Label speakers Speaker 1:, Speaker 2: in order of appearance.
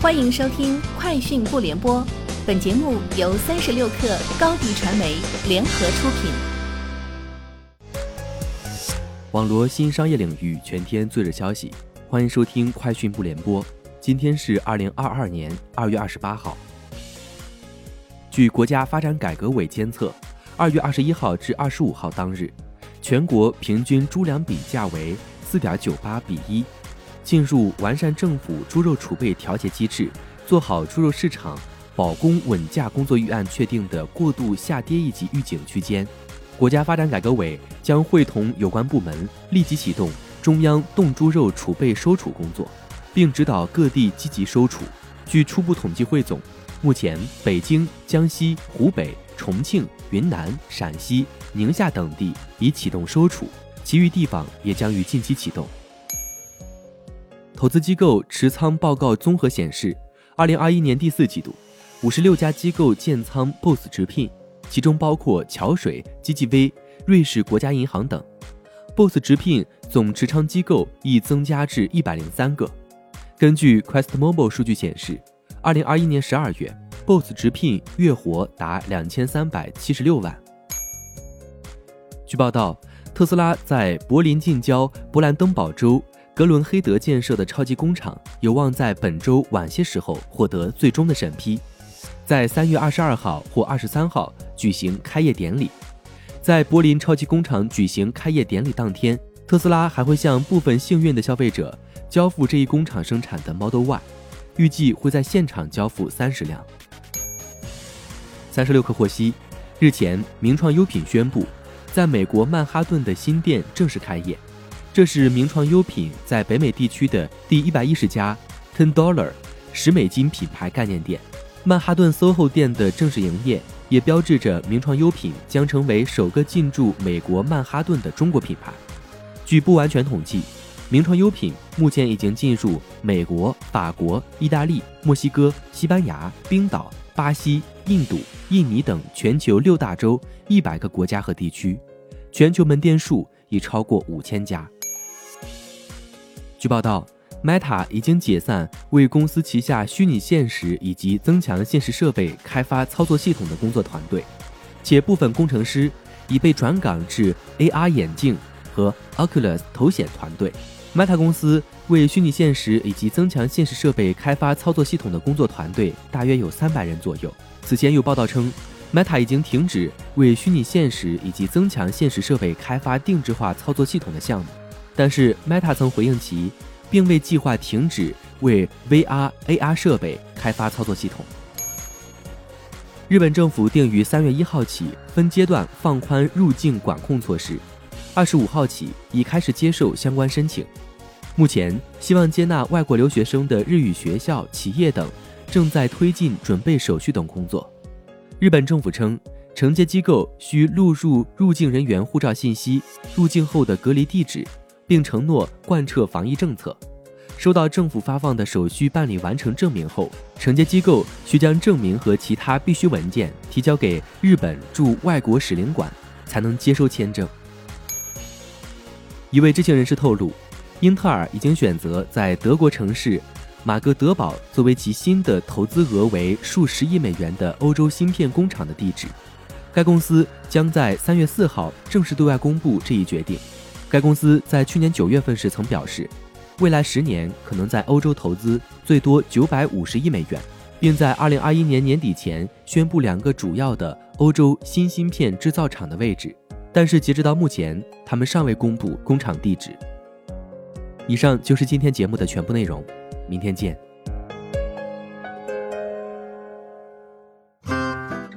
Speaker 1: 欢迎收听《快讯不联播》，本节目由三十六克高低传媒联合出品。
Speaker 2: 网罗新商业领域全天最热消息，欢迎收听《快讯不联播》。今天是二零二二年二月二十八号。据国家发展改革委监测，二月二十一号至二十五号当日，全国平均猪粮比价为四点九八比一。进入完善政府猪肉储备调节机制、做好猪肉市场保供稳价工作预案确定的过度下跌一级预警区间，国家发展改革委将会同有关部门立即启动中央冻猪肉储备收储工作，并指导各地积极收储。据初步统计汇总，目前北京、江西、湖北、重庆、云南、陕西、宁夏等地已启动收储，其余地方也将于近期启动。投资机构持仓报告综合显示，二零二一年第四季度，五十六家机构建仓 BOSS 直聘，其中包括桥水、GGV、瑞士国家银行等。BOSS 直聘总持仓机构亦增加至一百零三个。根据 QuestMobile 数据显示，二零二一年十二月，BOSS 直聘月活达两千三百七十六万。据报道，特斯拉在柏林近郊勃兰登堡州。格伦黑德建设的超级工厂有望在本周晚些时候获得最终的审批，在三月二十二号或二十三号举行开业典礼。在柏林超级工厂举行开业典礼当天，特斯拉还会向部分幸运的消费者交付这一工厂生产的 Model Y，预计会在现场交付三十辆。三十六氪获悉，日前名创优品宣布，在美国曼哈顿的新店正式开业。这是名创优品在北美地区的第一百一十家 Ten Dollar 十美金品牌概念店。曼哈顿 SOHO 店的正式营业，也标志着名创优品将成为首个进驻美国曼哈顿的中国品牌。据不完全统计，名创优品目前已经进入美国、法国、意大利、墨西哥、西班牙、冰岛、巴西、印度、印尼等全球六大洲一百个国家和地区，全球门店数已超过五千家。据报道，Meta 已经解散为公司旗下虚拟现实以及增强现实设备开发操作系统的工作团队，且部分工程师已被转岗至 AR 眼镜和 Oculus 头显团队。Meta 公司为虚拟现实以及增强现实设备开发操作系统的工作团队大约有三百人左右。此前有报道称，Meta 已经停止为虚拟现实以及增强现实设备开发定制化操作系统的项目。但是，Meta 曾回应其，并未计划停止为 VR、AR 设备开发操作系统。日本政府定于三月一号起分阶段放宽入境管控措施，二十五号起已开始接受相关申请。目前，希望接纳外国留学生的日语学校、企业等正在推进准备手续等工作。日本政府称，承接机构需录入入境人员护照信息、入境后的隔离地址。并承诺贯彻防疫政策。收到政府发放的手续办理完成证明后，承接机构需将证明和其他必须文件提交给日本驻外国使领馆，才能接收签证。一位知情人士透露，英特尔已经选择在德国城市马格德堡作为其新的投资额为数十亿美元的欧洲芯片工厂的地址。该公司将在三月四号正式对外公布这一决定。该公司在去年九月份时曾表示，未来十年可能在欧洲投资最多九百五十亿美元，并在二零二一年年底前宣布两个主要的欧洲新芯片制造厂的位置。但是截止到目前，他们尚未公布工厂地址。以上就是今天节目的全部内容，明天见。